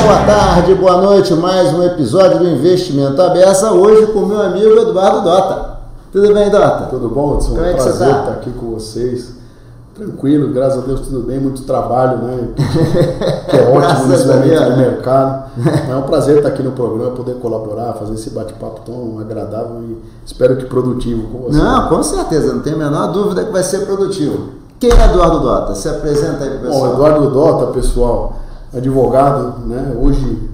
boa tarde, boa noite. Mais um episódio do Investimento Aberta. Hoje com meu amigo Eduardo Dota. Tudo bem, Dota? Tudo bom, Edson? Como é que você prazer tá? estar aqui com vocês. Tranquilo, graças a Deus tudo bem, muito trabalho, né? Que é ótimo nesse momento de né? mercado. É um prazer estar aqui no programa, poder colaborar, fazer esse bate-papo tão agradável e espero que produtivo com você. Não, com certeza, não tem a menor dúvida que vai ser produtivo. Quem é Eduardo Dota? Se apresenta aí pessoal. Bom, Eduardo Dota, pessoal, advogado, né? Hoje,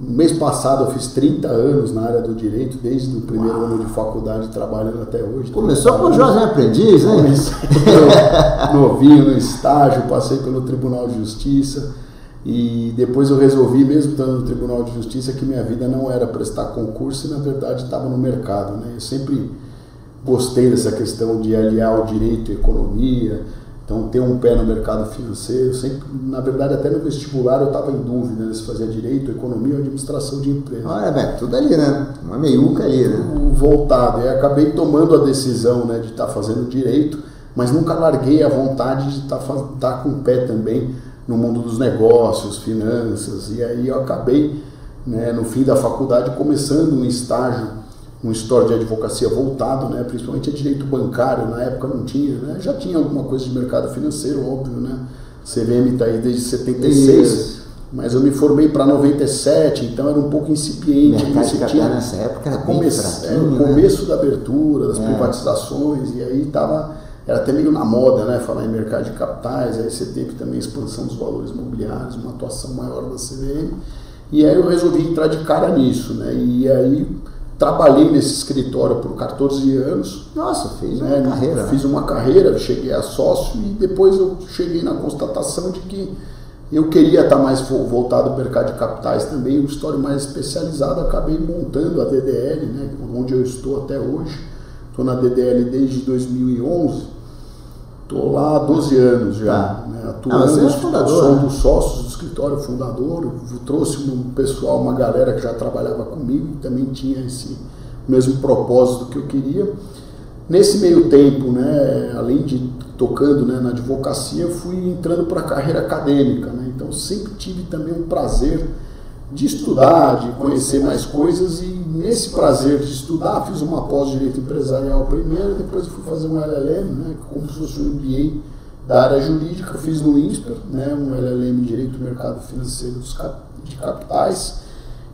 mês passado, eu fiz 30 anos na área do direito, desde o primeiro ano de faculdade, trabalhando até hoje. Começou 30 com o anos. jovem aprendiz, hein? Comecei novinho no estágio, passei pelo Tribunal de Justiça e depois eu resolvi, mesmo estando no Tribunal de Justiça, que minha vida não era prestar concurso e na verdade estava no mercado. Né? Eu sempre gostei dessa questão de aliar o direito e a economia, então ter um pé no mercado financeiro. Sempre, na verdade, até no vestibular eu estava em dúvida né, se fazia direito, economia ou administração de empresas Olha, bem, tudo ali, né? Uma meiuca ali, né? voltado. E acabei tomando a decisão né, de estar fazendo direito, mas nunca larguei a vontade de estar tá com o pé também no mundo dos negócios, finanças. E aí eu acabei, né, no fim da faculdade, começando um estágio um história de advocacia voltado, né, principalmente a direito bancário, na época não tinha, né, já tinha alguma coisa de mercado financeiro, óbvio, né, CVM está aí desde 76, Isso. mas eu me formei para 97, então era um pouco incipiente. mercado você capital nessa época era Come- fraquinho, é, o né? começo da abertura, das É. privatizações, e aí tava, era até meio na moda, né, falar em mercado de capitais, aí você teve também a expansão dos valores imobiliários, uma atuação maior da CVM, e aí eu resolvi entrar de cara nisso, né, e aí trabalhei nesse escritório por 14 anos, Nossa, fez uma né, carreira. Fiz uma carreira, cheguei a sócio e depois eu cheguei na constatação de que eu queria estar mais vo- voltado ao mercado de capitais também, um história mais especializado, acabei montando a DDL, né, onde eu estou até hoje. Estou na DDL desde 2011, estou lá há 12 anos já, Tá. né, Ah, atuando, você é fundador, sou um né? dos sócios do escritório fundador, trouxe um pessoal, uma galera que já trabalhava comigo, também tinha esse mesmo propósito que eu queria. Nesse meio tempo, né, além de tocando né, na advocacia, eu fui entrando para a carreira acadêmica. Né? Então, sempre tive também um prazer de estudar, de conhecer mais coisas. E nesse prazer de estudar, fiz uma pós-direito empresarial primeiro, depois fui fazer um LLM, né, como se fosse um MBA da área jurídica. Fiz no INSPER, né, um LLM Direito do Mercado Financeiro dos de Capitais.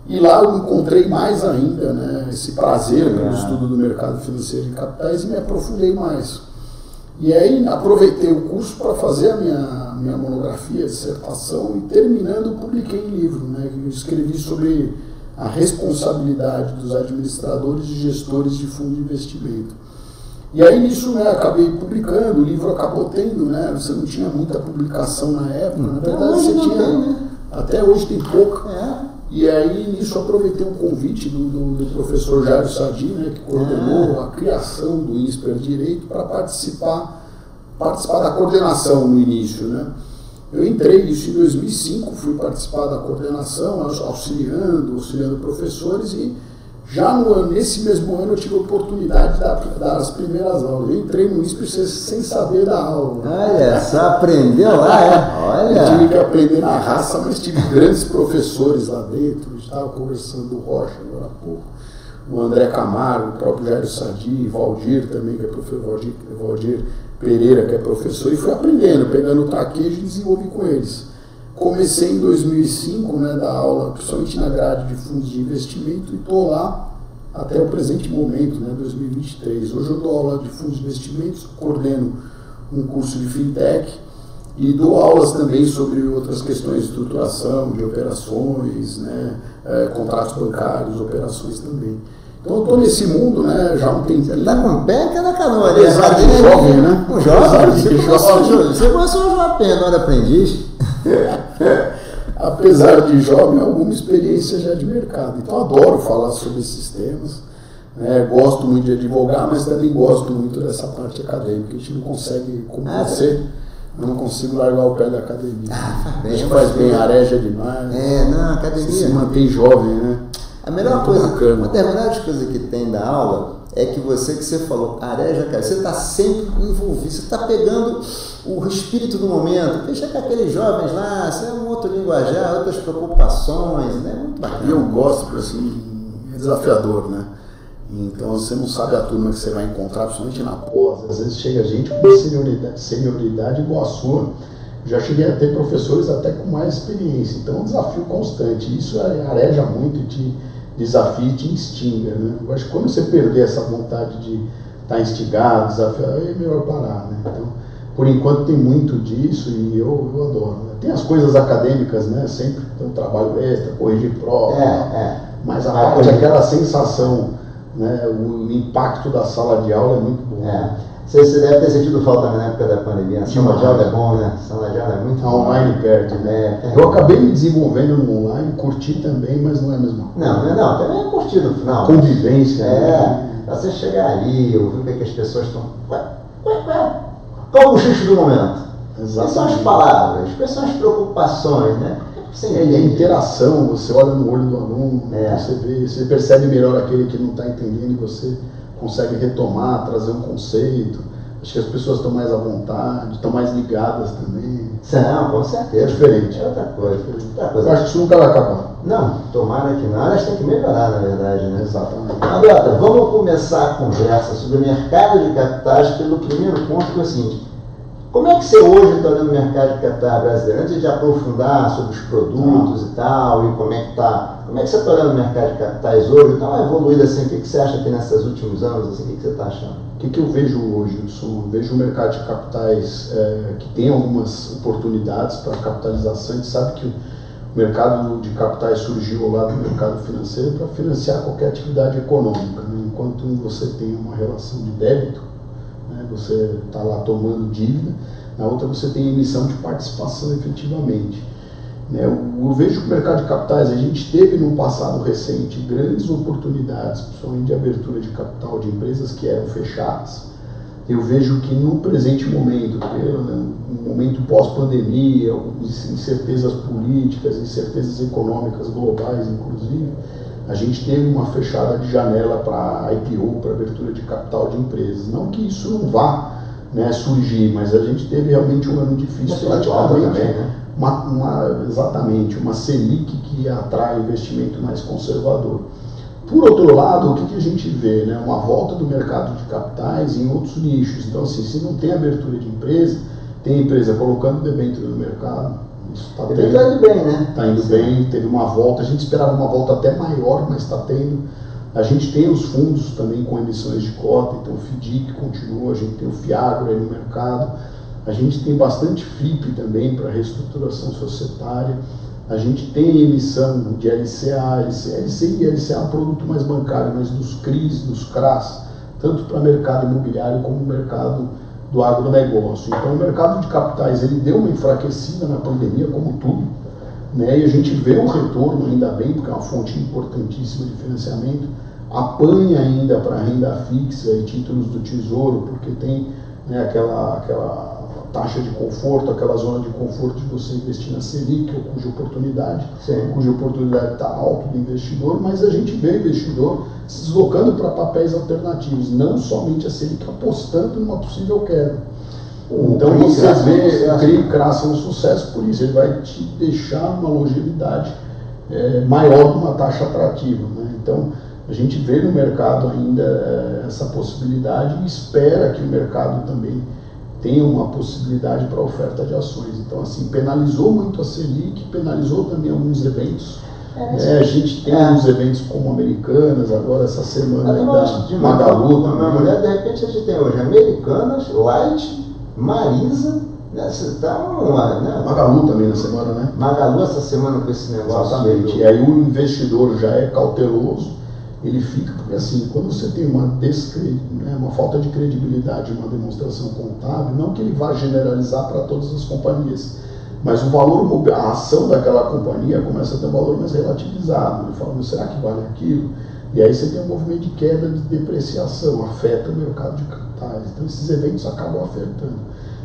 E lá eu encontrei mais ainda né, esse prazer pelo estudo do mercado financeiro de capitais e me aprofundei mais. E aí aproveitei o curso para fazer a minha, minha monografia, dissertação e terminando publiquei um livro. Né, que eu escrevi sobre a responsabilidade dos administradores e gestores de fundo de investimento. E aí nisso né, acabei publicando, o livro acabou tendo, né, você não tinha muita publicação na época, na Até verdade você tinha. né? Até hoje tem pouca. É. E aí, nisso, aproveitei um convite do, do- do professor Jairo Sadi, né, que coordenou a criação do INSPER Direito, para participar, participar da coordenação no início. Né. Eu entrei isso em 2005, fui participar da coordenação, aux- auxiliando, auxiliando professores, e já no ano, nesse mesmo ano eu tive a oportunidade de dar, dar as primeiras aulas. Eu entrei no INSPER sem- saber da aula. Olha, só aprendeu lá, é? Eu tive Olha. que aprender na raça, mas tive grandes professores lá dentro. A gente estava conversando do Rocha agora há pouco, o André Camargo, o próprio Jairo Sadi, Valdir também, que é professor, Valdir, Pereira, que é professor, e fui aprendendo, pegando o traquejo e desenvolvi com eles. Comecei em 2005, né, da aula, principalmente na grade de fundos de investimento, e estou lá até o presente momento, né, 2023. Hoje eu dou aula de fundos de investimentos, coordeno um curso de fintech e dou aulas também sobre outras questões de estruturação, de operações, né, eh, contratos bancários, operações também. Então eu estou nesse mundo né, já há um tempinho. Tá com penca na canoa. Apesar de Sabe, jovem, né? Um jovem? Você começou, jovem. Você começou a jogar pena, não era aprendiz? Apesar de jovem, alguma experiência já de mercado. Então adoro falar sobre esses temas. né, gosto muito de advogar, mas também gosto muito dessa parte acadêmica. A gente não consegue, como Ah, você, não consigo largar o pé da academia. Ah, bem, que eu faz bem, areja demais. É, não, Você se academia. mantém jovem, né? A melhor Muito coisa, bacana. uma das melhores coisas que tem da aula é que você que você falou, Areja, cara, você está sempre envolvido, você está pegando o espírito do momento, deixa que aqueles jovens lá, você é um outro linguajar, outras preocupações, né? Muito bacana. E eu gosto, assim, é desafiador, né? Então você não sabe a turma que você vai encontrar, principalmente na pós. Às vezes chega gente com senioridade, senioridade igual a sua. Já cheguei a ter professores até com mais experiência. Então é um desafio constante. Isso areja muito e te desafia e te instiga. Né? Eu acho que quando você perder essa vontade de estar instigado, desafiado, é melhor parar. Né? Então, por enquanto tem muito disso e eu, eu adoro. Né? Tem as coisas acadêmicas, né? Sempre tem um trabalho extra, corrigir prova. É, é. Mas a parte, aquela sensação né? O impacto da sala de aula é muito bom. É. Você, você deve ter sentido falta na época da pandemia. Sala de aula é bom, né? Sala de aula é muito a online perde, né? É, é. Eu acabei me desenvolvendo no online, curti também, mas não é a mesma coisa. Não, não, não também é curtir no final. Convivência. É, né? você chegar ali, ouvir o que, é que as pessoas estão. Qual é o xixi do momento? Exatamente. Quais são as palavras? Quais são as preocupações, né? Sim, é, e a interação, você olha no olho do aluno, é. você vê, você percebe melhor aquele que não está entendendo e você consegue retomar, trazer um conceito. Acho que as pessoas estão mais à vontade, estão mais ligadas também. Não, com certeza. É diferente. É outra coisa. Outra coisa. Acho que isso nunca vai acabar. Não, tomara que não. Elas têm que melhorar, na verdade, né? Exatamente. Agora, vamos começar a conversa sobre o mercado de capitais pelo primeiro ponto, que é o seguinte. Como é que você hoje está olhando o mercado de capital brasileiro? Antes de aprofundar sobre os produtos ah. e tal, e como é que está. Como é que você está olhando o mercado de capitais hoje? Então, evoluído assim, o que, que você acha que nesses últimos anos, assim, o que, que você está achando? O que, que eu vejo hoje, Wilson? Eu vejo o mercado de capitais é, que tem algumas oportunidades para capitalização. A gente sabe que o mercado de capitais surgiu lado do mercado financeiro para financiar qualquer atividade econômica. Né? Enquanto você tem uma relação de débito, você está lá tomando dívida, na outra você tem emissão de participação efetivamente. Né? Eu, eu, vejo que o mercado de capitais, a gente teve no passado recente grandes oportunidades, principalmente de abertura de capital de empresas que eram fechadas. Eu vejo que no presente momento, pelo né, um momento pós-pandemia, incertezas políticas, incertezas econômicas globais, inclusive, a gente teve uma fechada de janela para IPO, para abertura de capital de empresas. Não que isso não vá né, surgir, mas a gente teve realmente um ano difícil. Também, né? uma, uma, exatamente, uma Selic que atrai investimento mais conservador. Por outro lado, o que, que, a gente vê? Né? Uma volta do mercado de capitais em outros nichos. Então, assim, se não tem abertura de empresa, tem empresa colocando debênture no mercado, Está indo bem, né? Está indo bem, teve uma volta, a gente esperava uma volta até maior, mas está tendo. A gente tem os fundos também com emissões de cota, então o FDIC continua, a gente tem o FIAGRO aí no mercado, a gente tem bastante FIP também para reestruturação societária, a gente tem emissão de LCA, LCA, LCI e LCA é um produto mais bancário, mas dos CRIs, dos CRAS, tanto para mercado imobiliário como mercado do agronegócio. Então o mercado de capitais ele deu uma enfraquecida na pandemia, como tudo, né? e a gente vê um retorno, ainda bem, porque é uma fonte importantíssima de financiamento, apanha ainda para renda fixa e títulos do tesouro, porque tem né, aquela, aquela taxa de conforto, aquela zona de conforto de você investir na Selic, ou cuja oportunidade, Sim. cuja oportunidade está alto do investidor, mas a gente vê investidor se deslocando para papéis alternativos, não somente a Selic apostando numa possível queda. então você vê o CRI Craça um sucesso por isso, ele vai te deixar uma longevidade é, maior de uma taxa atrativa. Né? Então a gente vê no mercado ainda é, essa possibilidade e espera que o mercado também tenha uma possibilidade para oferta de ações. Então, assim, penalizou muito a Selic, penalizou também alguns eventos. É, é, a gente tem é. alguns eventos como Americanas, agora essa semana ainda, de Magalu também. Minha mulher, de repente, a gente tem hoje Americanas, Light, Marisa, né, tá uma, né? Magalu também na semana, né? Magalu essa semana com esse negócio. Exatamente. E aí o investidor já é cauteloso ele fica, porque assim, quando você tem uma, descred... né, uma falta de credibilidade, uma demonstração contábil, não que ele vá generalizar para todas as companhias, mas o valor, a ação daquela companhia começa a ter um valor mais relativizado. Ele fala, será que vale aquilo? E aí você tem um movimento de queda, de depreciação, afeta o mercado de capitais. Então esses eventos acabam afetando.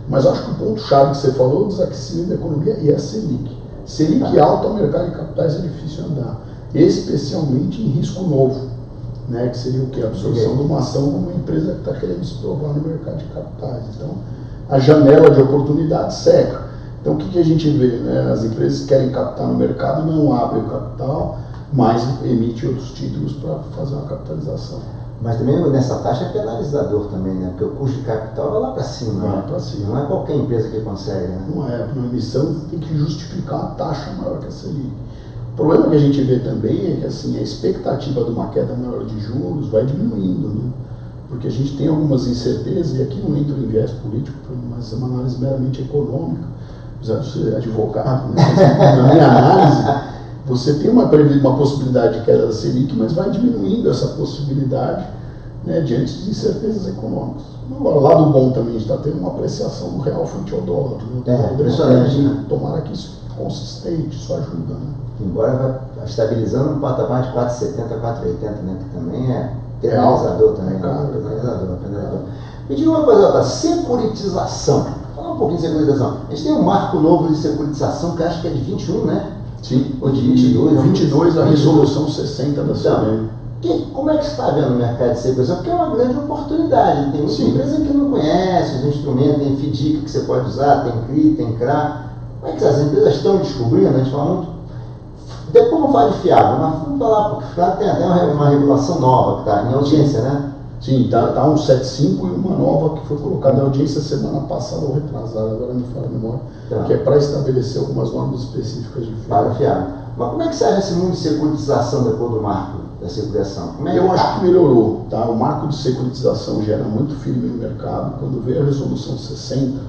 Mas acho que o ponto-chave que você falou, o desaquecimento da economia, e é a Selic. Selic alta, o mercado de capitais é difícil andar especialmente em risco novo. Né, que seria o que? A absorção de uma ação de uma empresa que está querendo se provar no mercado de capitais. Então, a janela de oportunidade seca. Então, o que, que a gente vê? Né? As empresas que querem captar no mercado não abrem o capital, mas emitem outros títulos para fazer uma capitalização. Mas também nessa taxa é penalizador também, né? Porque o custo de capital vai lá para cima. Vai né? para cima. Não é qualquer empresa que consegue, né? Não é, para uma emissão tem que justificar uma taxa maior que a Selic. O problema que a gente vê também é que assim, a expectativa de uma queda maior de juros vai diminuindo, né? porque a gente tem algumas incertezas, e aqui não entra o viés político, mas é uma análise meramente econômica, apesar de ser advogado, né? na minha análise, você tem uma, uma possibilidade de queda da Selic, mas vai diminuindo essa possibilidade né, diante de incertezas econômicas. Agora, lado bom também, a gente está tendo uma apreciação do real frente ao dólar. Né? É, impressionante, né? Tomara que isso consistente, isso ajuda. Né? Embora vai estabilizando no patamar de 4,70, 4,80, né? Que também é penalizador também. É né? penalizador, penalizador. Me diga uma coisa, outra, securitização. Fala um pouquinho de securitização. A gente tem um marco novo de securitização que acho que é de 21, né? Sim, Ou de 22. 22 a resolução 60 da Então, que, como é que você está vendo o mercado de securitização? Porque é uma grande oportunidade. Tem muita Sim. empresa que não conhece os instrumentos, tem FDIC que você pode usar, tem CRI, tem CRA. Como é que as empresas estão descobrindo? A gente fala muito. Depois não fala de fiado, mas vamos falar, porque fiado tem até uma, uma regulação nova que está em audiência, né? Sim, tá, tá um 75 e uma nova que foi colocada em audiência semana passada ou retrasada, agora me fala a memória, Tá. que é para estabelecer algumas normas específicas de Para FIA. o fiado. Mas como é que sai esse mundo de securitização depois do marco da securitização? É Eu tá? acho que melhorou, tá? O marco de securitização já era muito firme no mercado. Quando veio a resolução 60,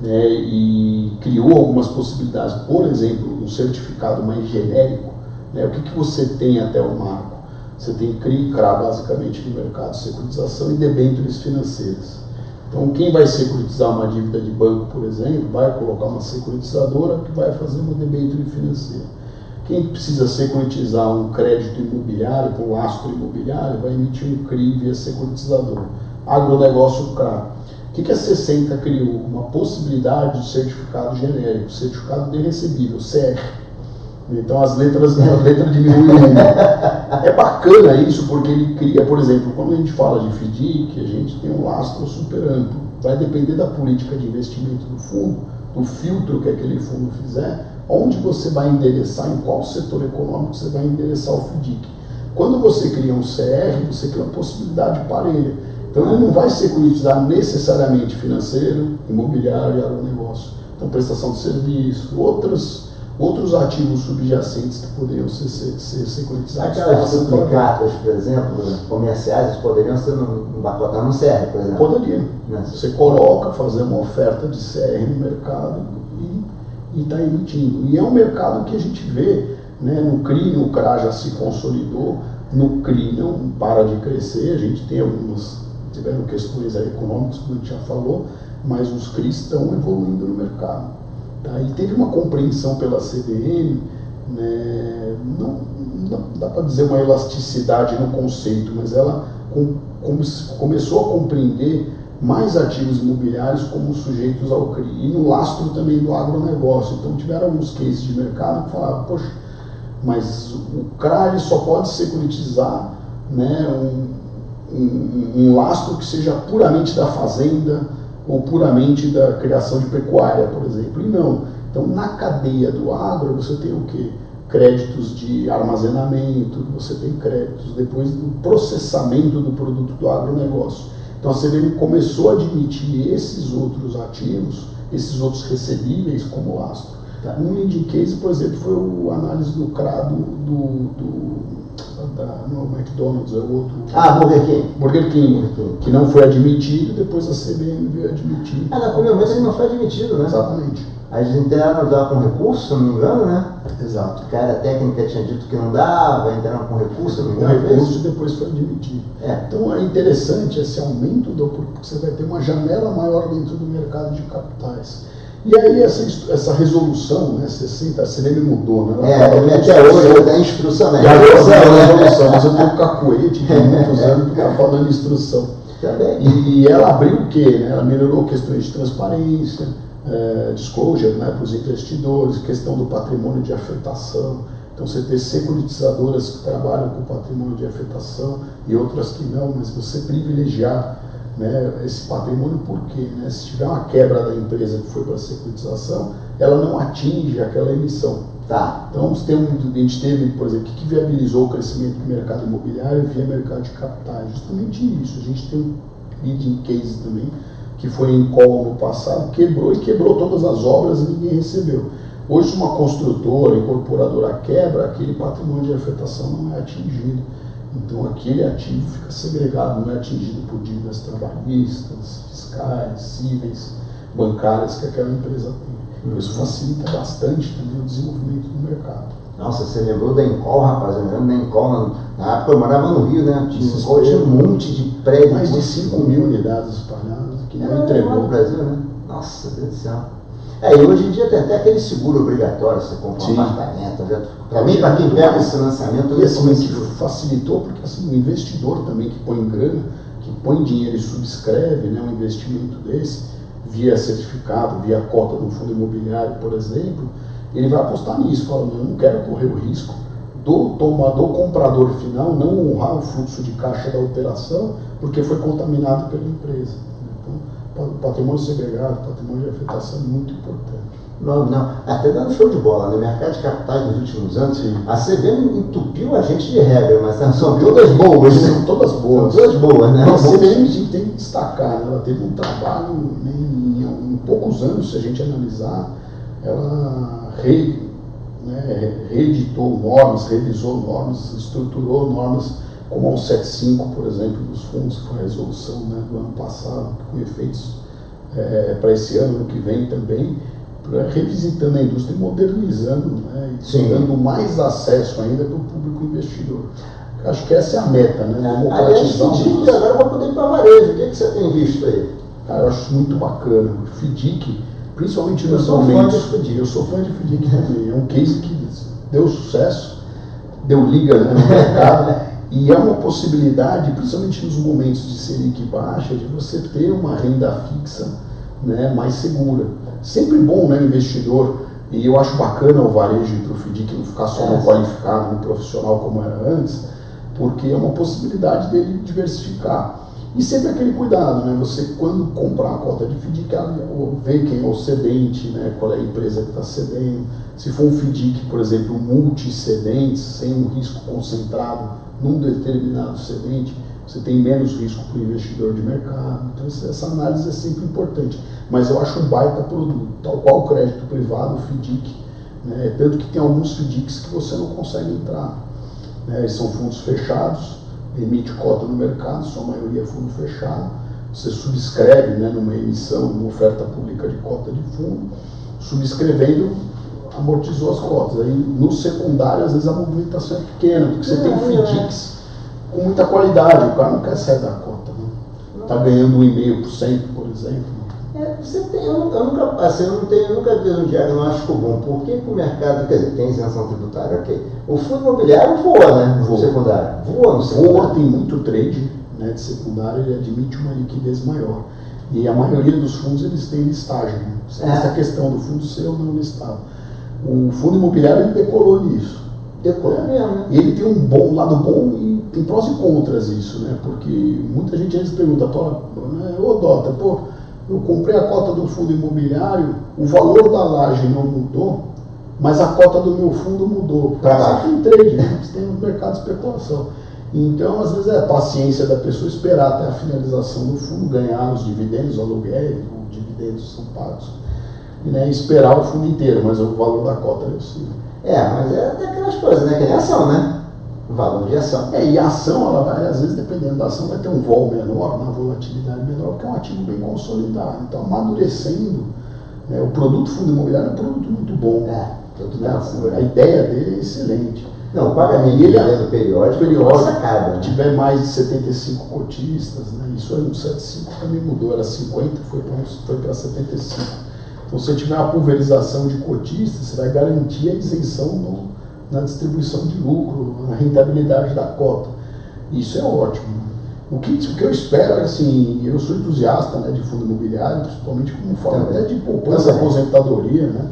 né, e criou algumas possibilidades, por exemplo, um certificado mais genérico, né, o que, que você tem até o marco? Você tem CRI e CRA basicamente no mercado securitização e debêntures financeiras. Então, quem vai securitizar uma dívida de banco, por exemplo, vai colocar uma securitizadora que vai fazer uma debênture financeira. Quem precisa securitizar um crédito imobiliário, com lastro imobiliário, vai emitir um CRI via securitizador. Agronegócio CRA. Que, que a 60 criou? Uma possibilidade de certificado genérico, certificado de recebível, CR. Então as letras, a letra diminui. É bacana isso porque ele cria, por exemplo, quando a gente fala de FDIC, a gente tem um lastro super amplo. Vai depender da política de investimento do fundo, do filtro que aquele fundo fizer, onde você vai endereçar, em qual setor econômico você vai endereçar o FDIC. Quando você cria um CR, você cria uma possibilidade parelha. Então ele não vai securitizar necessariamente financeiro, imobiliário e agronegócio. Então prestação de serviço, outros, outros ativos subjacentes que poderiam ser, ser, ser securitizados. Aquelas duplicatas, por exemplo, comerciais, poderiam ser no, empacotar no CR, por exemplo. Poderia. Né? Você coloca, fazer uma oferta de CR no mercado e está emitindo. E é um mercado que a gente vê, né, no CRI, no CRA já se consolidou, no CRI não para de crescer, a gente tem algumas, tiveram questões econômicas, como a gente já falou, mas os CRIs estão evoluindo no mercado. Tá? E teve uma compreensão pela CVM, né, não, não dá para dizer uma elasticidade no conceito, mas ela com, come- começou a compreender mais ativos imobiliários como sujeitos ao CRI e no lastro também do agronegócio. Então tiveram alguns cases de mercado que falaram, poxa, mas o CRA só pode securitizar né, um, um, um lastro que seja puramente da fazenda ou puramente da criação de pecuária, por exemplo. E não. Então, na cadeia do agro, você tem o quê? Créditos de armazenamento, você tem créditos depois do processamento do produto do agronegócio. Então, a CVM começou a admitir esses outros ativos, esses outros recebíveis como lastro. Tá. Um leading case, por exemplo, foi o análise do CRA do, do, do da, não, é o McDonald's, é o outro. Ah, Burger King. Burger King, que não foi admitido, depois a CBM veio admitir. Ah, na primeira vez ele não foi admitido, né? Exatamente. Aí eles entraram a dar com recurso, se eu não me engano, né? Exato. Cara técnica tinha dito que não dava, entraram com recurso, se eu não me engano. foi recurso depois foi admitido. É. Então é interessante esse aumento do porque você vai ter uma janela maior dentro do mercado de capitais. E aí essa, essa resolução, né, 60, a CVM mudou, né? Ela É, de até hoje instrução. ele dá instrução, né? Já Instrução, resolução, né? resolução, mas eu tenho cacuete de muitos anos que está falando instrução. E, e ela abriu o quê? Né? Ela melhorou questões de transparência, eh, disclosure né, para os investidores, questão do patrimônio de afetação. Então você ter securitizadoras que trabalham com patrimônio de afetação e outras que não, mas você privilegiar né, esse patrimônio por quê? Né? Se tiver uma quebra da empresa que foi para a securitização, ela não atinge aquela emissão. Tá. Então, um, a gente teve, por exemplo, o que viabilizou o crescimento do mercado imobiliário via mercado de capitais? Justamente isso. A gente tem um leading case também, que foi em call no passado, quebrou e quebrou todas as obras e ninguém recebeu. Hoje, uma construtora, incorporadora quebra, aquele patrimônio de afetação não é atingido. Então, aquele ativo fica segregado, não é atingido por dívidas trabalhistas, fiscais, cíveis, bancárias que aquela empresa tem. Isso facilita bastante também o desenvolvimento do mercado. Nossa, você lembrou da Encol, rapaz? Eu lembro da Encol, na época eu morava no Rio, né? Tinha, Encol tinha um monte de prédios. Mais de 5 mil unidades espalhadas que não entregou. no Brasil, né? Nossa, Deus do céu. É, e hoje em dia tem até aquele seguro obrigatório, você compra um apartamento. Para mim, para quem pega esse lançamento, e assim, que facilitou, porque assim, o investidor também que põe grana, que põe dinheiro e subscreve né, um investimento desse, via certificado, via cota do fundo imobiliário, por exemplo, ele vai apostar nisso, falando, eu não quero correr o risco do tomador comprador final não honrar o fluxo de caixa da operação porque foi contaminado pela empresa. Patrimônio segregado, patrimônio de afetação é muito importante. Não, não. Até dando show de bola. No né? mercado de capitais nos últimos anos, Sim. a CVM entupiu a gente de regra, mas são todas boas, né? São todas boas. São todas boas, né? a CVM a gente tem que destacar, né? ela teve um trabalho né, em, em, poucos anos, se a gente analisar, ela re, né, reeditou normas, revisou normas, estruturou normas como a 175, por exemplo, dos fundos, que foi a resolução né, do ano passado, com efeitos é, para esse ano, ano que vem também, revisitando a indústria e modernizando, né, e dando mais acesso ainda para o público investidor. Acho que essa é a meta, né? Democratizar Aliás, FDIC agora vai poder ir para varejo. O que, que você tem visto aí? Cara, eu acho muito bacana. FDIC, principalmente nos momentos. Eu sou fã de FDIC também. É um case que deu sucesso, deu liga né, no mercado. E é uma possibilidade, principalmente nos momentos de Selic baixa, de você ter uma renda fixa né, mais segura. Sempre bom, né, investidor, e eu acho bacana o varejo para o FDIC não ficar só no é. qualificado, no profissional como era antes, porque é uma possibilidade dele diversificar. E sempre aquele cuidado, né? Você quando comprar a cota de FDIC, ver quem é o cedente, né? qual é a empresa que está cedendo. Se for um FDIC, por exemplo, multicedentes, sem um risco concentrado num determinado cedente, você tem menos risco para o investidor de mercado. Então essa análise é sempre importante. Mas eu acho um baita produto, tal qual o crédito privado, o FDIC. Né? Tanto que tem alguns FDICs que você não consegue entrar. Né? São fundos fechados, emite cota no mercado, sua maioria é fundo fechado, você subscreve né, numa emissão, numa oferta pública de cota de fundo, subscrevendo amortizou as cotas. Aí no secundário, às vezes a movimentação é pequena, porque você tem FDICs com muita qualidade, o cara não quer sair da cota. Está né? ganhando 1,5%, por exemplo. É, você tem, eu, nunca, eu nunca, assim, eu não tenho, eu nunca vi um diagnóstico bom. Por que, que o mercado, quer dizer, tem isenção tributária, ok. O fundo imobiliário voa, né? No secundário. Voa no secundário. Voa, tem muito trade né, de secundário, ele admite uma liquidez maior. E a maioria dos fundos eles têm listagem. Né? É. Essa questão do fundo ser ou não listado. O fundo imobiliário ele decolou nisso. Decolou é. mesmo, né? E ele tem um bom lado bom e tem prós e contras isso, né? Porque muita gente às vezes pergunta, né, ô Dota, pô, eu comprei a cota do fundo imobiliário, o valor da laje não mudou, mas a cota do meu fundo mudou. Porque você tem trade, né? você tem um mercado de especulação. Então, às vezes, é a paciência da pessoa esperar até a finalização do fundo, ganhar os dividendos, aluguéis, os dividendos são pagos, e né, esperar o fundo inteiro, mas o valor da cota é possível. É, mas é aquelas coisas, né? Que é ação, né? Valor de ação. É, e a ação, ela vai, às vezes, dependendo da ação, vai ter um vol menor, uma volatilidade menor, porque é um ativo bem consolidado. Então, amadurecendo, né, o produto fundo imobiliário é um produto muito bom. É, produto né, a ideia dele é excelente. Não, o pagamento ele, é periódico, periódico sacada, né? tiver mais de 75 cotistas, né, isso aí no 75 também mudou, era 50, foi para foi 75. Então, se tiver uma pulverização de cotistas, você vai garantir a isenção no, na distribuição de lucro, na rentabilidade da cota. Isso é ótimo. O que, o que eu espero, assim, eu sou entusiasta né, de fundo imobiliário, principalmente como forma até de poupança, aposentadoria, né?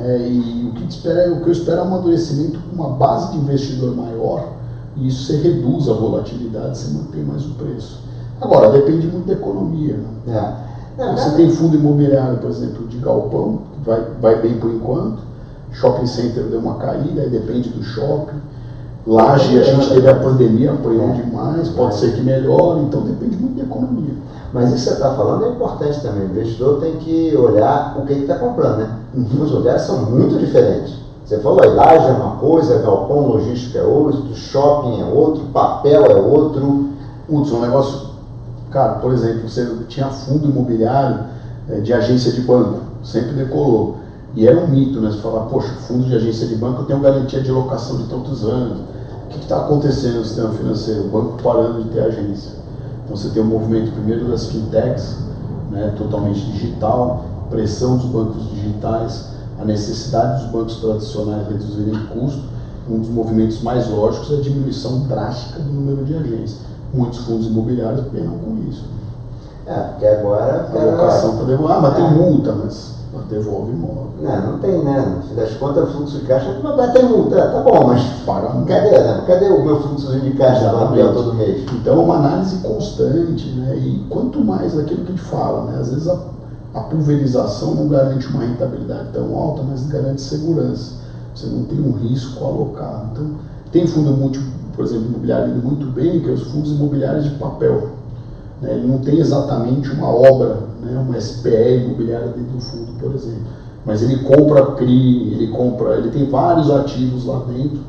É, e o que, espera, o que eu espero é um amadurecimento com uma base de investidor maior e isso você reduz a volatilidade, você mantém mais o preço. Agora, depende muito da economia. Né? É. Você tem fundo imobiliário, por exemplo, de galpão, que vai, vai bem por enquanto, shopping center deu uma caída, aí depende do shopping. Laje, a gente teve a pandemia, apoiou demais, pode ser que melhore, então depende muito da economia. Mas isso que você está falando é importante também. O investidor tem que olhar o que está comprando, né? Uhum. Os lugares são muito diferentes. Você falou, a laje é uma coisa, galpão logístico é outro, shopping é outro, papel é outro. Hudson, um negócio. Cara, por exemplo, você tinha fundo imobiliário é, de agência de banco, sempre decolou. E era um mito, né? Você falar, poxa, fundo de agência de banco eu tenho garantia de locação de tantos anos. O que está acontecendo no sistema financeiro? O banco parando de ter agência. Então você tem o um movimento primeiro das fintechs, né, totalmente digital, pressão dos bancos digitais, a necessidade dos bancos tradicionais reduzirem custo. Um dos movimentos mais lógicos é a diminuição drástica do número de agências. Muitos fundos imobiliários penam com isso. É, porque agora. A locação está devolvendo. Ah, mas tem é. multa, mas devolve imóvel. Não, não tem, né? No fim das contas, o fluxo de caixa vai ter multa, tá bom, mas paga cadê, né? cadê o meu fluxo de caixa para todo mês? Então é uma análise constante, né? E quanto mais aquilo que a gente fala, né? Às vezes a, a pulverização não garante uma rentabilidade tão alta, mas garante segurança. Você não tem um risco alocado. Então, tem fundo múltiplo, por exemplo, imobiliário indo muito bem, que é os fundos imobiliários de papel. Né? Ele não tem exatamente uma obra, né? uma SPE imobiliária dentro do fundo, por exemplo. Mas ele compra CRI, ele compra, ele tem vários ativos lá dentro,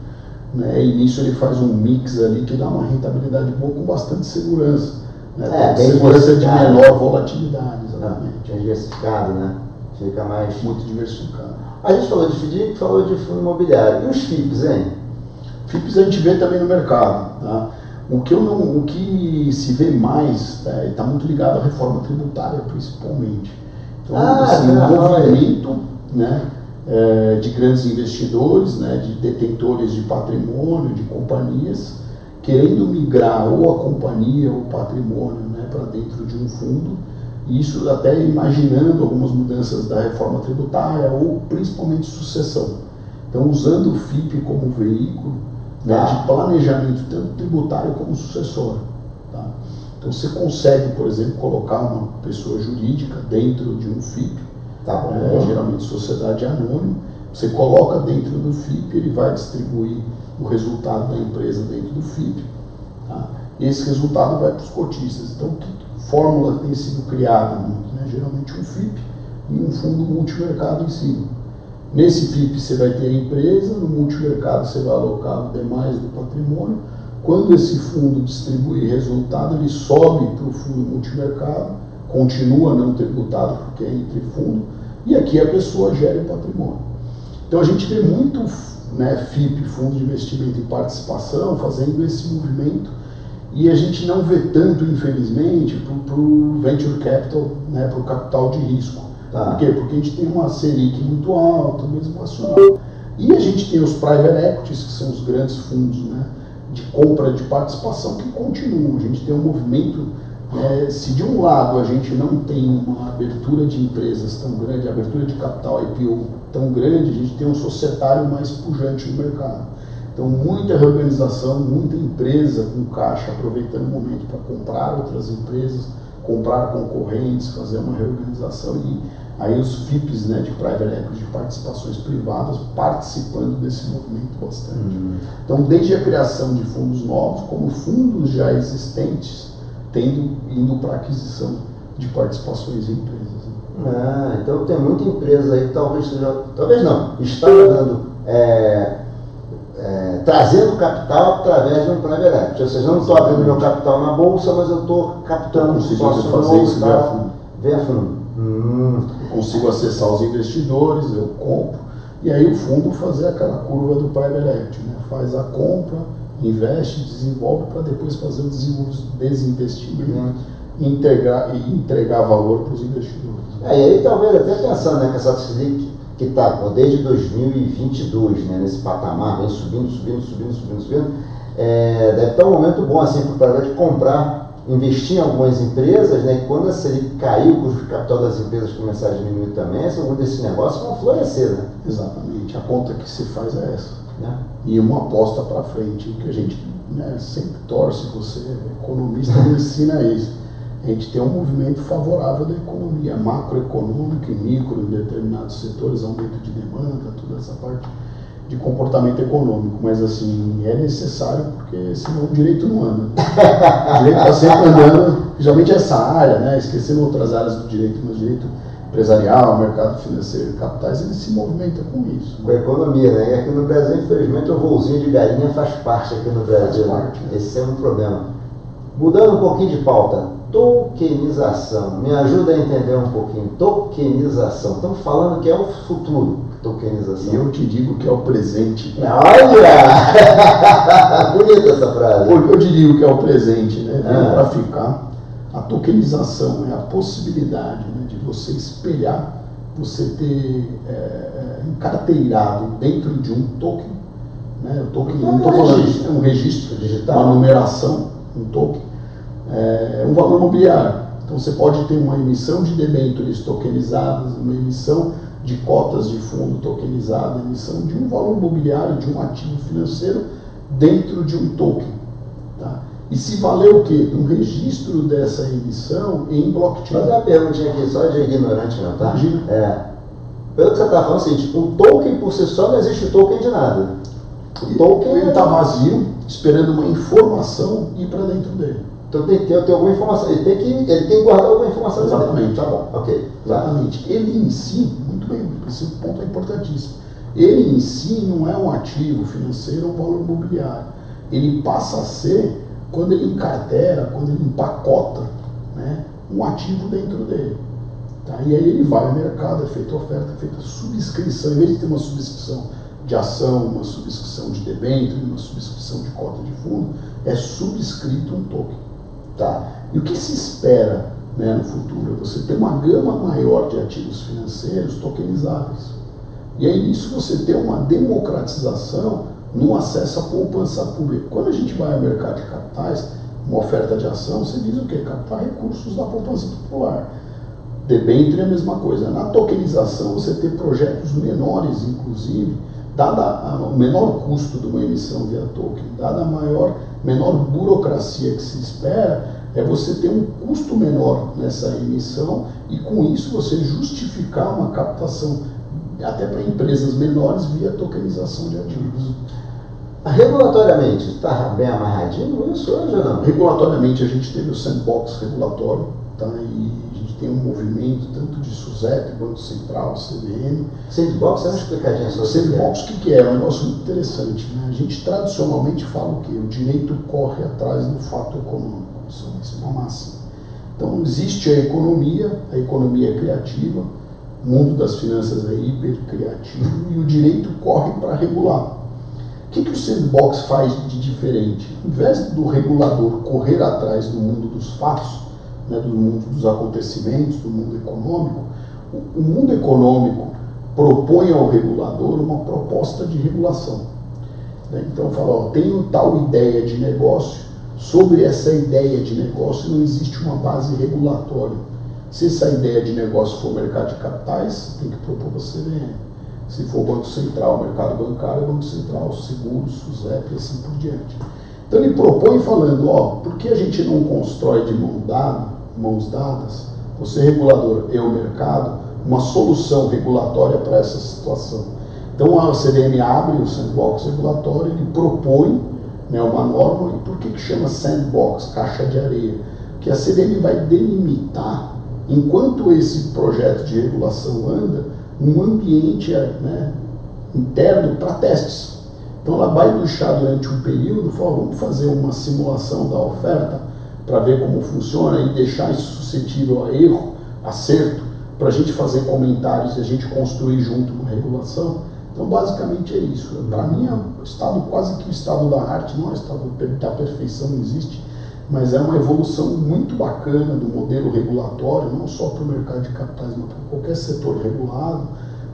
né? e nisso ele faz um mix ali que dá uma rentabilidade boa com bastante segurança. Né? É, bem segurança de menor volatilidade, exatamente. É diversificado, né? Fica mais. Muito diversificado. A gente falou de FDIC, falou de fundo imobiliário. E os FIPs, hein? FIPs a gente vê também no mercado. Tá? O que, eu não, o que se vê mais está né, muito ligado à reforma tributária, principalmente. Então, ah, assim, um movimento né, é, de grandes investidores, né, de detentores de patrimônio, de companhias, querendo migrar ou a companhia ou o patrimônio né, para dentro de um fundo, isso até imaginando algumas mudanças da reforma tributária ou principalmente sucessão. Então, usando o FIP como veículo, né, de planejamento, tanto tributário como sucessório. Tá? Então você consegue, por exemplo, colocar uma pessoa jurídica dentro de um FIP, tá é, geralmente sociedade anônima, você coloca dentro do FIP, ele vai distribuir o resultado da empresa dentro do FIP. Tá? E esse resultado vai para os cotistas. Então, que fórmula tem sido criada? Né? Geralmente um FIP e um fundo multimercado em cima. Nesse FIP você vai ter a empresa, no multimercado você vai alocar o demais do patrimônio. Quando esse fundo distribuir resultado, ele sobe para o fundo multimercado, continua não tributado porque é entre fundo, e aqui a pessoa gera o patrimônio. Então a gente vê muito né, FIP, Fundo de Investimento em Participação, fazendo esse movimento, e a gente não vê tanto, infelizmente, para o venture capital, né, para o capital de risco. Tá. Por quê? Porque a gente tem uma Selic muito alta, mesmo nacional. E a gente tem os private equities, que são os grandes fundos né, de compra de participação, que continuam. A gente tem um movimento. É, se de um lado a gente não tem uma abertura de empresas tão grande, abertura de capital IPO tão grande, a gente tem um societário mais pujante no mercado. Então, muita reorganização, muita empresa com caixa aproveitando o momento para comprar outras empresas, comprar concorrentes, fazer uma reorganização e aí os FIPs né, de private equity, de participações privadas, participando desse movimento bastante. Uhum. Então, desde a criação de fundos novos, como fundos já existentes, tendo indo para aquisição de participações em empresas. Né? Ah, então tem muita empresa aí que talvez seja, talvez não, está dando é, é, trazendo capital através de um private equity. Ou seja, eu não estou abrindo meu capital na bolsa, mas eu estou captando um sócio isso via fundo. Via fundo. Hum. Eu consigo acessar os investidores, eu compro, e aí o fundo fazer aquela curva do private equity, né? faz a compra, investe, desenvolve para depois fazer o desinvestimento hum. e entregar, e entregar valor para os investidores. É, e aí talvez até pensando né, que essa Selic que está desde 2022, né, nesse patamar, vem subindo, subindo, subindo, subindo, subindo, é, deve estar um momento bom assim para o comprar investir em algumas empresas, né? E quando a Selic caiu, o custo de capital das empresas começar a diminuir também, algum desse negócio vão florescer, né? Exatamente. A conta que se faz é essa. Né? E uma aposta para frente, que a gente né, sempre torce, você economista me ensina isso. A gente tem um movimento favorável da economia, macroeconômica e micro em determinados setores, aumento de demanda, toda essa parte de comportamento econômico, mas assim, é necessário porque senão o direito não anda. O direito está sempre andando, geralmente essa área, né, esquecendo outras áreas do direito, mas o direito empresarial, mercado financeiro, capitais, ele se movimenta com isso. Com a economia, né? E aqui no Brasil, infelizmente, o voozinho de galinha faz parte aqui no Brasil. Né? Parte, né? Esse é um problema. Mudando um pouquinho de pauta, tokenização. Me ajuda a entender um pouquinho. Tokenização. Estamos falando que é o futuro tokenização. E eu te digo que é o presente. Olha! Bonita essa frase. Porque eu te digo que é o presente, né? Ah. para ficar. A tokenização é a possibilidade né, de você espelhar, você ter é, encarteirado dentro de um token, né? O token, não estou falando, é um registro digital, uma numeração, um token, é, um valor imobiliário. Então você pode ter uma emissão de debêntures tokenizadas, uma emissão de cotas de fundo tokenizada, emissão de um valor imobiliário, de um ativo financeiro dentro de um token. Tá? E se valer o quê? Um registro dessa emissão em blockchain. Fazer uma perguntinha aqui, só de ignorante não, tá? Imagina. É, pelo que você está falando, assim, tipo, um token por si só não existe token de nada. O token está vazio, esperando uma informação ir para dentro dele. Então tem que ter, alguma informação, ele tem que, ele tem que guardar alguma informação. Exatamente. Tá bom, ok. Tá. Exatamente. Ele em si, muito bem, esse ponto é importantíssimo. Ele em si não é um ativo financeiro ou um valor imobiliário. Ele passa a ser, quando ele encartera, quando ele empacota, né, um ativo dentro dele. Tá? E aí ele vai ao mercado, é feita oferta, é feita subscrição, em vez de ter uma subscrição de ação, uma subscrição de debênture, uma subscrição de cota de fundo, é subscrito um token. Tá? E o que se espera né, no futuro? É você ter uma gama maior de ativos financeiros tokenizáveis. E aí nisso você ter uma democratização no acesso à poupança pública. Quando a gente vai ao mercado de capitais, uma oferta de ação, você diz o quê? Captar recursos da poupança popular. Debênture é a mesma coisa. Na tokenização, você ter projetos menores, inclusive, dada o menor custo de uma emissão via token, dada a maior menor burocracia que se espera, é você ter um custo menor nessa emissão e com isso você justificar uma captação até para empresas menores via tokenização de ativos. Regulatoriamente, está bem amarradinho isso hoje ou não? Regulatoriamente a gente teve o sandbox regulatório, tá? e tem um movimento tanto de SUSEP, Banco Central, CVM. Sandbox, é uma explicadinha sobre Sandbox, o que, que é? É um negócio muito interessante. Né? A gente tradicionalmente fala o quê? O direito corre atrás do fato econômico. Isso, é uma máxima. Então existe a economia, a economia é criativa, o mundo das finanças é hiper criativo e o direito corre para regular. O que, que o sandbox faz de diferente? Em vez do regulador correr atrás do mundo dos fatos, né, do mundo dos acontecimentos, do mundo econômico, o, o mundo econômico propõe ao regulador uma proposta de regulação. Né? Então fala, ó, tenho tal ideia de negócio, sobre essa ideia de negócio não existe uma base regulatória. Se essa ideia de negócio for mercado de capitais, tem que propor CVM se for Banco Central, mercado bancário, Banco Central, seguros, SUSEP e assim por diante. Então ele propõe falando, ó, por que a gente não constrói de mão dada, mãos dadas, você regulador e o mercado, uma solução regulatória para essa situação. Então a CDM abre o sandbox regulatório, ele propõe né, uma norma, e por que, que chama sandbox, caixa de areia? Que a CDM vai delimitar, enquanto esse projeto de regulação anda, um ambiente né, interno para testes. Então ela vai puxar durante um período, fala, vamos fazer uma simulação da oferta para ver como funciona e deixar isso suscetível a erro, acerto, para a gente fazer comentários e a gente construir junto uma regulação. Então basicamente é isso. Para mim é um estado quase que o estado da arte, não é o estado da perfeição, não existe, mas é uma evolução muito bacana do modelo regulatório, não só para o mercado de capitais, mas para qualquer setor regulado,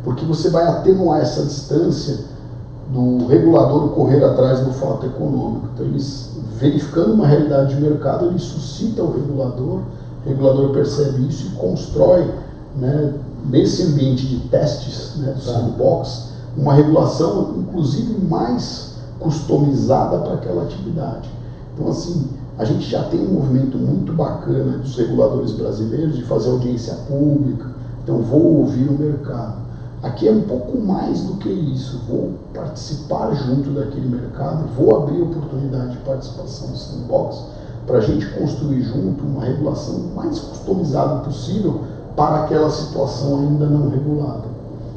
porque você vai atenuar essa distância do regulador correr atrás do fato econômico. Então, eles, verificando uma realidade de mercado, ele suscita o regulador, o regulador percebe isso e constrói, né, nesse ambiente de testes, né, sandbox, uma regulação, inclusive, mais customizada para aquela atividade. Então, assim, a gente já tem um movimento muito bacana dos reguladores brasileiros de fazer audiência pública, então vou ouvir o mercado. Aqui é um pouco mais do que isso. Vou participar junto daquele mercado, vou abrir oportunidade de participação no sandbox para a gente construir junto uma regulação mais customizada possível para aquela situação ainda não regulada.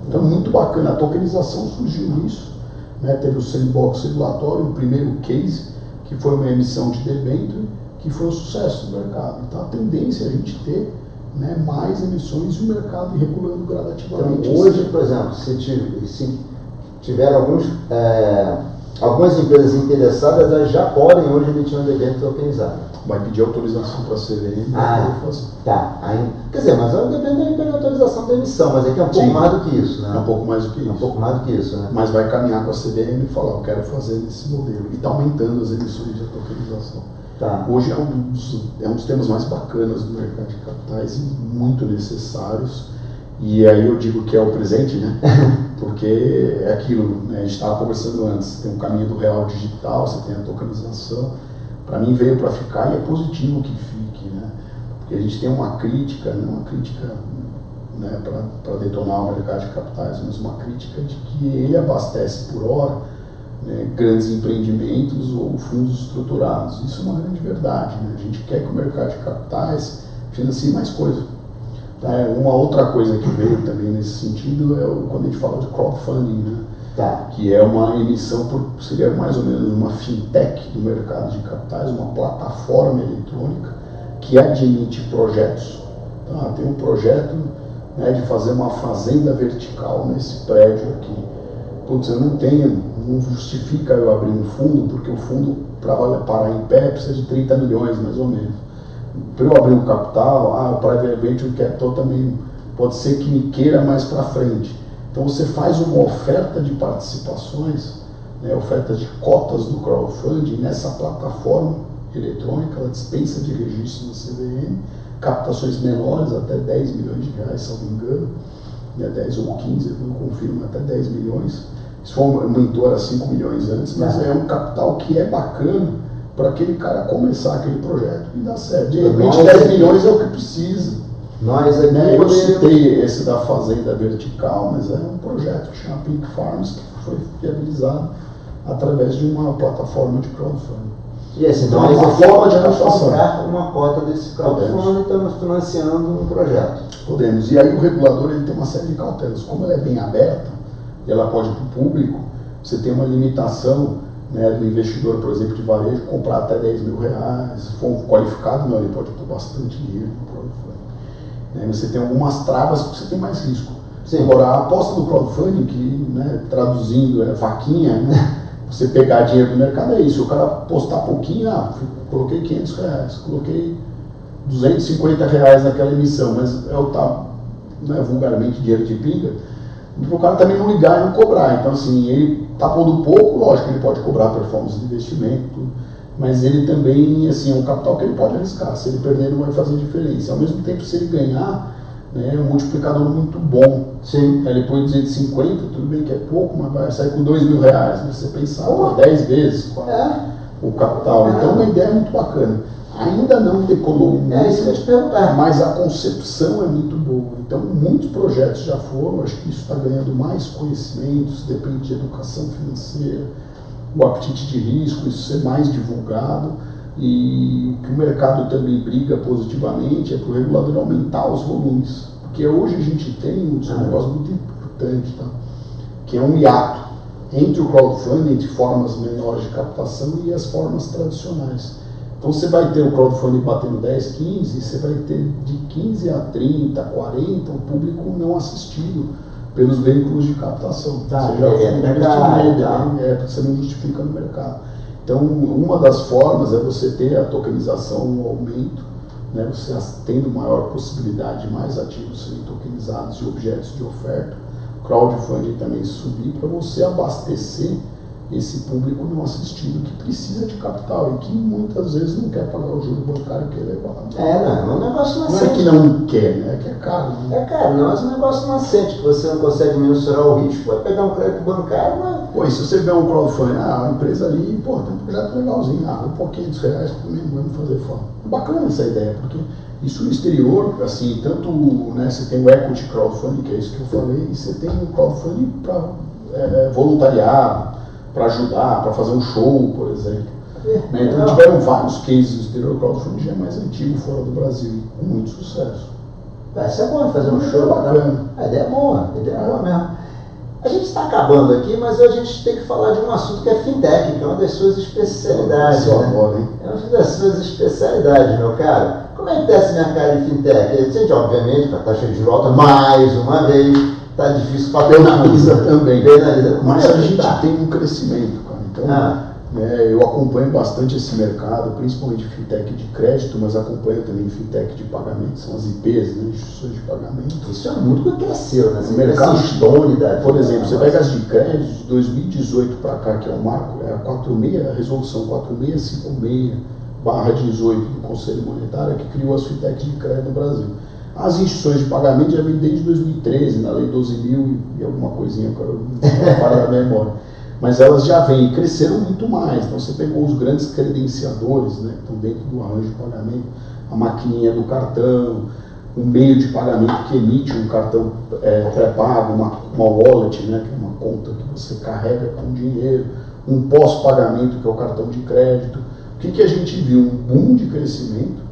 Então, muito bacana. A tokenização surgiu nisso. Né? Teve o sandbox regulatório, o primeiro case, que foi uma emissão de debênture, que foi um sucesso no mercado. Então, a tendência é a gente ter né, mais emissões e o mercado regulando gradativamente. Então, hoje, por exemplo, se, tiver, se tiver alguns, é, algumas empresas interessadas, elas já podem hoje emitir um debênture tokenizado. Vai pedir autorização para a CVM ah, Tá. Aí, quer dizer, mas depende da autorização da emissão, mas é que é um pouco Sim. mais do que isso, né? É um pouco mais do que isso. É um pouco mais do que isso, né? Mas vai caminhar com a CVM e falar, eu quero fazer nesse modelo. E está aumentando as emissões de tokenização. Tá. Hoje é um, dos, é um dos temas mais bacanas do mercado de capitais e muito necessários. E aí eu digo que é o presente, né? Porque é aquilo, né? a gente estava conversando antes, tem um caminho do real digital, você tem a tokenização. Para mim veio para ficar e é positivo que fique, né? Porque a gente tem uma crítica, né? uma crítica né? para detonar o mercado de capitais, mas uma crítica de que ele abastece por hora né, grandes empreendimentos ou fundos estruturados. Isso é uma grande verdade. Né? A gente quer que o mercado de capitais financie mais coisa. Tá? Uma outra coisa que veio também nesse sentido é o, quando a gente fala de crowdfunding, né? Tá. que é uma emissão, por, seria mais ou menos uma fintech do mercado de capitais, uma plataforma eletrônica que admite projetos. Tá? Tem um projeto né, de fazer uma fazenda vertical nesse prédio aqui. Putz, eu não tenho não justifica eu abrir um fundo, porque o fundo, para parar em pé, precisa de 30 milhões, mais ou menos. Para eu abrir um capital, ah, o Private Venture Capital também pode ser que me queira mais para frente. Então você faz uma oferta de participações, né, oferta de cotas do crowdfunding nessa plataforma eletrônica, ela dispensa de registro no CVM, captações menores, até 10 milhões de reais, se não me engano, né, 10 ou 15, eu não confirmo, até 10 milhões se for aumentou a 5 milhões antes, mas é. é um capital que é bacana para aquele cara começar aquele projeto e dar certo. De repente, 10 milhões é o que precisa. Nós aqui né? Eu citei esse da Fazenda Vertical, mas é um projeto que chama Pink Farms, que foi viabilizado através de uma plataforma de crowdfunding. E assim, então, nós aqui podemos comprar uma cota desse crowdfunding e estamos financiando um projeto. Podemos. E aí o regulador ele tem uma série de cautelas. Como ela é bem aberta, ela pode ir para o público, você tem uma limitação né, do investidor, por exemplo, de varejo, comprar até 10 mil reais, se for qualificado, não, ele pode pôr bastante dinheiro no crowdfunding. Né, você tem algumas travas que você tem mais risco. Sim. Agora, a aposta do crowdfunding, que né, traduzindo é vaquinha, né, você pegar dinheiro do mercado é isso, o cara postar pouquinho, ah, coloquei 500 reais, coloquei 250 reais naquela emissão, mas é o tá, né, vulgarmente dinheiro de pinga, para o cara também não ligar e não cobrar. Então, assim, ele está pondo pouco, lógico, ele pode cobrar performance de investimento, mas ele também, assim, é um capital que ele pode arriscar. Se ele perder, não vai fazer diferença. Ao mesmo tempo, se ele ganhar, né, é um multiplicador muito bom. Sim. Ele põe 250, tudo bem que é pouco, mas vai sair com 2 mil reais. Né? Você pensar, 10 vezes é. o capital. É. Então, uma ideia muito bacana ainda não decolou muito, é, isso te mas a concepção é muito boa. Então, muitos projetos já foram, acho que isso está ganhando mais conhecimentos, depende de educação financeira, o apetite de risco, isso ser mais divulgado e que o mercado também briga positivamente é para o regulador aumentar os volumes. Porque hoje a gente tem um ah. negócio muito importante, tá? que é um hiato entre o crowdfunding, entre formas menores de captação e as formas tradicionais. Então você vai ter o crowdfunding batendo 10, 15, você vai ter de 15 a 30, 40 o público não assistido pelos veículos de captação. Tá, você já é, é, verdade, tá. é, porque você não justifica no mercado. Então, uma das formas é você ter a tokenização no aumento, né, você tendo maior possibilidade de mais ativos serem tokenizados e objetos de oferta. O crowdfunding também subir para você abastecer esse público não assistido que precisa de capital e que muitas vezes não quer pagar o juro bancário que é elevado. É, não, é um negócio nascente. Não é que não quer, né? é que é caro. Né? É caro, não, é um negócio nascente, que você não consegue mensurar o risco. Vai pegar um crédito bancário, mas... Pô, e se você vê um crowdfunding, ah, a empresa ali, pô, tem um projeto legalzinho, ah, um pouquinho de reais mim, vamos fazer fora. É bacana essa ideia, porque isso no exterior, assim, tanto né, você tem o equity crowdfunding, que é isso que eu falei, e você tem o crowdfunding para é, voluntariado, para ajudar, para fazer um show, por exemplo. É, né? Então tiveram vários cases o crowdfunding já mais antigo fora do Brasil, com muito sucesso. Vai é, ser é bom fazer um show. É bacana. A ideia é boa, a ideia é boa mesmo. A gente está acabando aqui, mas a gente tem que falar de um assunto que é fintech, que é uma das suas especialidades. né? É uma das suas especialidades, meu caro. Como é que está esse mercado de fintech? A gente, obviamente, com a taxa de juros mais uma vez, está difícil para penaliza também. Penaliza. Mas a gente tá? tem um crescimento, cara. Então, ah. né, eu acompanho bastante esse mercado, principalmente fintech de crédito, mas acompanho também fintech de pagamento, são as IPs, né, instituições de pagamento. Isso é muito que cresceu, né? O mercado Stone, por exemplo, você pega as de crédito de 2018 para cá, que é o marco, é a 46, a resolução 4656 barra 18 do Conselho Monetário, que criou as fintechs de crédito no Brasil. As instituições de pagamento já vem desde 2013, na Lei 12 mil e alguma coisinha, para da memória. Mas elas já vêm e cresceram muito mais. Então você pegou os grandes credenciadores, né, que estão dentro do arranjo de pagamento, a maquininha do cartão, um meio de pagamento que emite um cartão é, pré-pago, uma, uma wallet, né, que é uma conta que você carrega com dinheiro, um pós-pagamento, que é o cartão de crédito. O que, que a gente viu? Um boom de crescimento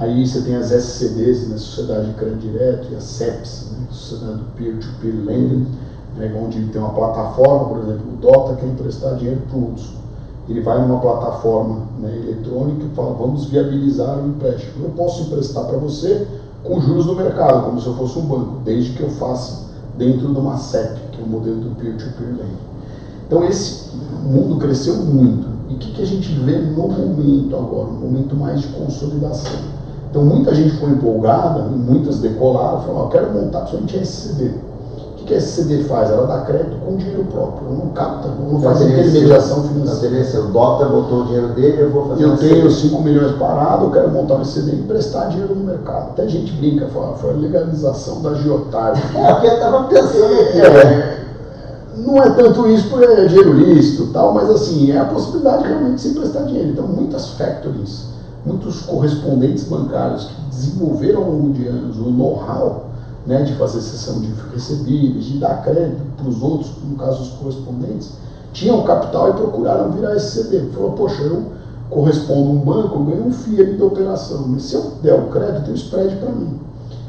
Aí você tem as SCDs, né, Sociedade de Crédito Direto, e as CEPs, né, Sociedade do Peer-to-Peer -peer Lending, né, onde tem uma plataforma, por exemplo, o Dota quer emprestar dinheiro para o Hudson. Ele vai numa plataforma né, eletrônica e fala, vamos viabilizar o empréstimo. Eu posso emprestar para você com juros do mercado, como se eu fosse um banco, desde que eu faça dentro de uma CEP, que é o modelo do Peer-to-Peer -peer Lending. Então esse mundo cresceu muito. E o que, que a gente vê no momento agora? Um momento mais de consolidação então muita gente foi empolgada, muitas decolaram, falaram, oh, quero montar somente SCD. O que, a SCD faz? Ela dá crédito com dinheiro próprio, não capta, não faz intermediação financeira. O Dota botou o dinheiro dele, eu vou fazer Eu tenho 5 milhões parado, eu quero montar um SCD e emprestar dinheiro no mercado. Até gente brinca, fala, foi a legalização da agiotagem. É, porque eu estava pensando aqui. É, não é tanto isso porque é dinheiro lícito tal, mas assim, é a possibilidade realmente de se emprestar dinheiro. Então muitas factories muitos correspondentes bancários que desenvolveram ao longo de anos o know-how né, de fazer sessão de recebíveis, de dar crédito para os outros, no caso os correspondentes, tinham capital e procuraram virar SCD. Falou, poxa, eu correspondo a um banco, eu ganho um FII ali da operação, mas se eu der o crédito, tem o spread para mim.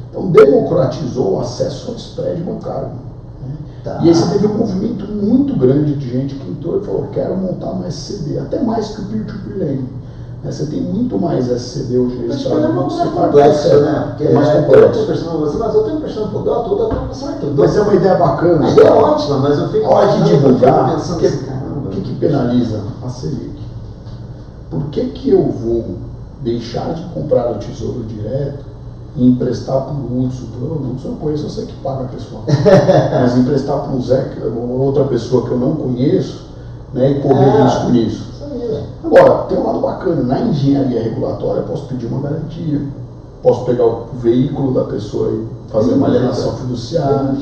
Então democratizou o acesso ao spread bancário. Né? Tá. E aí você teve um movimento muito grande de gente que entrou e falou, quero montar um SCD, até mais que o peer-to-peer lending. Né? Você tem muito mais SCD hoje registrado no banco central. complexo, né? Porque é mais é, complexo. Eu estou você, mas eu estou impressionando por dó, toda a certo. Mas é uma ideia bacana. A ideia é ótima, mas eu fico Hora de divulgar, porque, o que, que penaliza a Selic? Por que, que eu vou deixar de comprar o Tesouro Direto e emprestar para o Hudson? Para o Hudson eu conheço, eu sei que paga pessoal. mas emprestar para um Zé, outra pessoa que eu não conheço, né, e correr é. risco nisso. Agora, tem um lado bacana, na engenharia regulatória eu posso pedir uma garantia, posso pegar o veículo da pessoa e fazer uma alienação fiduciária,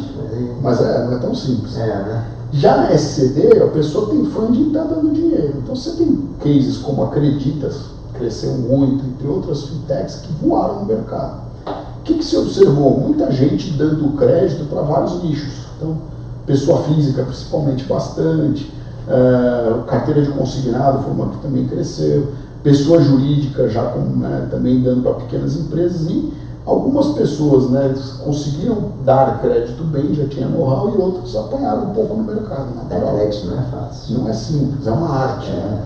mas é, não é tão simples. É, né? Já na SCD, a pessoa tem funding e está dando dinheiro. Então você tem cases como Acreditas, cresceu muito, entre outras fintechs que voaram no mercado. O que, que se observou? Muita gente dando crédito para vários nichos. Então, pessoa física principalmente bastante, Uh, carteira de consignado foi uma que também cresceu, pessoa jurídica já com, né, também dando para pequenas empresas e algumas pessoas né, conseguiram dar crédito bem, já tinha know-how e outros apanharam um pouco no mercado. Dar crédito não é fácil. Não é simples, é uma arte. É, né?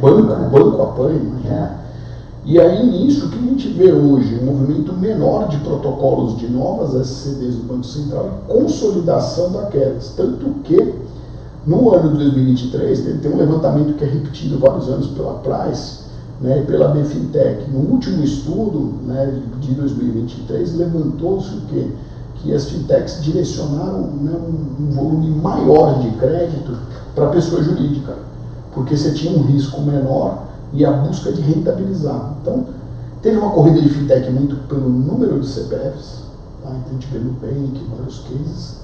banco, né? banco apanha, imagina. É. E aí nisso o que a gente vê hoje, um movimento menor de protocolos de novas SCDs do Banco Central e consolidação daquelas. Tanto que no ano de 2023, tem, um levantamento que é repetido vários anos pela Price né, e pela BFintech. No último estudo né, de 2023, levantou-se o quê? que as fintechs direcionaram né, um, um volume maior de crédito para a pessoa jurídica, porque você tinha um risco menor e a busca de rentabilizar. Então, teve uma corrida de fintech muito pelo número de CPFs, tá? então a gente vê no Bank, vários cases,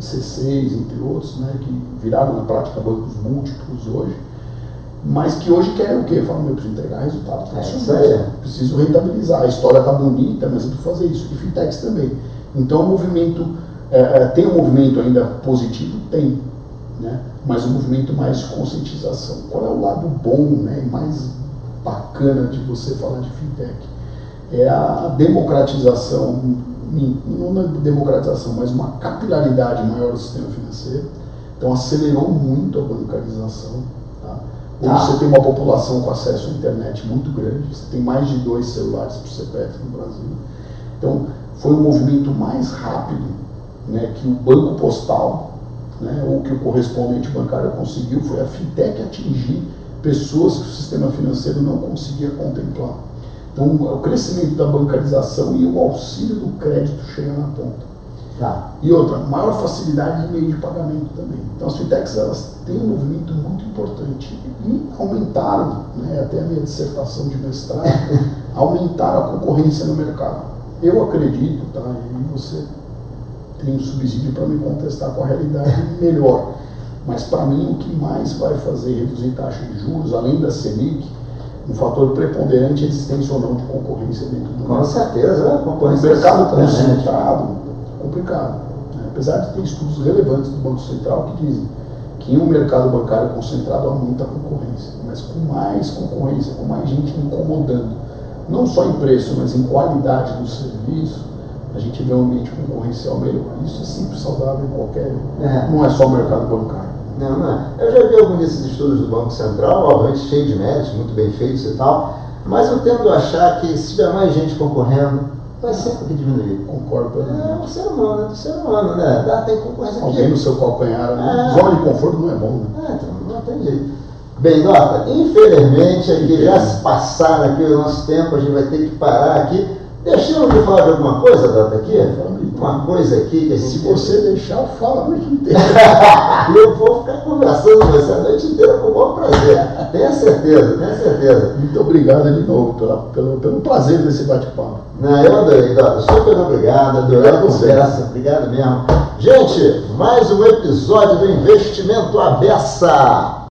C6, entre outros, né, que viraram na prática bancos múltiplos hoje, mas que hoje querem o quê? Falam, eu preciso entregar resultado, é, isso aí. preciso rentabilizar, a história está bonita, mas eu preciso fazer isso, e fintechs também. Então o movimento, é, é, tem um movimento ainda positivo? Tem, né? mas um movimento mais de conscientização. Qual é o lado bom, né, mais bacana de você falar de fintech? É a democratização, não é democratização, mas uma capilaridade maior do sistema financeiro. Então acelerou muito a bancarização. Tá? Hoje tá. você tem uma população com acesso à internet muito grande, você tem mais de dois celulares por CPF no Brasil. Então foi um movimento mais rápido né, que o banco postal né, ou que o correspondente bancário conseguiu, foi a fintech atingir pessoas que o sistema financeiro não conseguia contemplar. Então, o crescimento da bancarização e o auxílio do crédito chega na ponta. Tá. E outra, maior facilidade de meio de pagamento também. Então, as fintechs elas têm um movimento muito importante e aumentaram, né, até a minha dissertação de mestrado, aumentaram a concorrência no mercado. Eu acredito, tá, e você tem um subsídio para me contestar com a realidade melhor. Mas para mim o que mais vai fazer reduzir taxa de juros, além da Selic, um fator preponderante é a existência ou não de concorrência dentro do Com certeza, é, concorrência. O mercado concentrado é complicado. Né? Apesar de ter estudos relevantes do Banco Central que dizem que em um mercado bancário concentrado aumenta a concorrência, mas com mais concorrência, com mais gente incomodando, não só em preço, mas em qualidade do serviço, a gente vê um ambiente concorrencial melhor. Isso é sempre saudável em qualquer. É. Não é só o mercado bancário. Não, não é. Eu já vi alguns desses estudos do Banco Central, obviamente cheio de méritos, muito bem feitos e tal, mas eu tendo a achar que se tiver mais gente concorrendo, vai sempre diminuir. Concordo. É o ser humano, é do ser humano, né? Dá, tem concorrência Alguém no seu calcanhar, né? Zona de conforto não é bom, né? É, então, não tem jeito. Bem, nota, infelizmente aqui já se passaram aqui o nosso tempo, a gente vai ter que parar aqui. Deixamos de falar de alguma coisa, Data, aqui? Uma coisa aqui que a gente... Se você deixar, fala a noite inteira. e eu vou ficar conversando com você a noite inteira com o maior prazer. Tenha certeza, tenha certeza. Muito obrigado de novo pela, pelo, pelo prazer desse bate-papo. Não, eu adorei, Data. Super obrigado, adorei a conversa. Obrigado mesmo. Gente, mais um episódio do Investimento Abessa.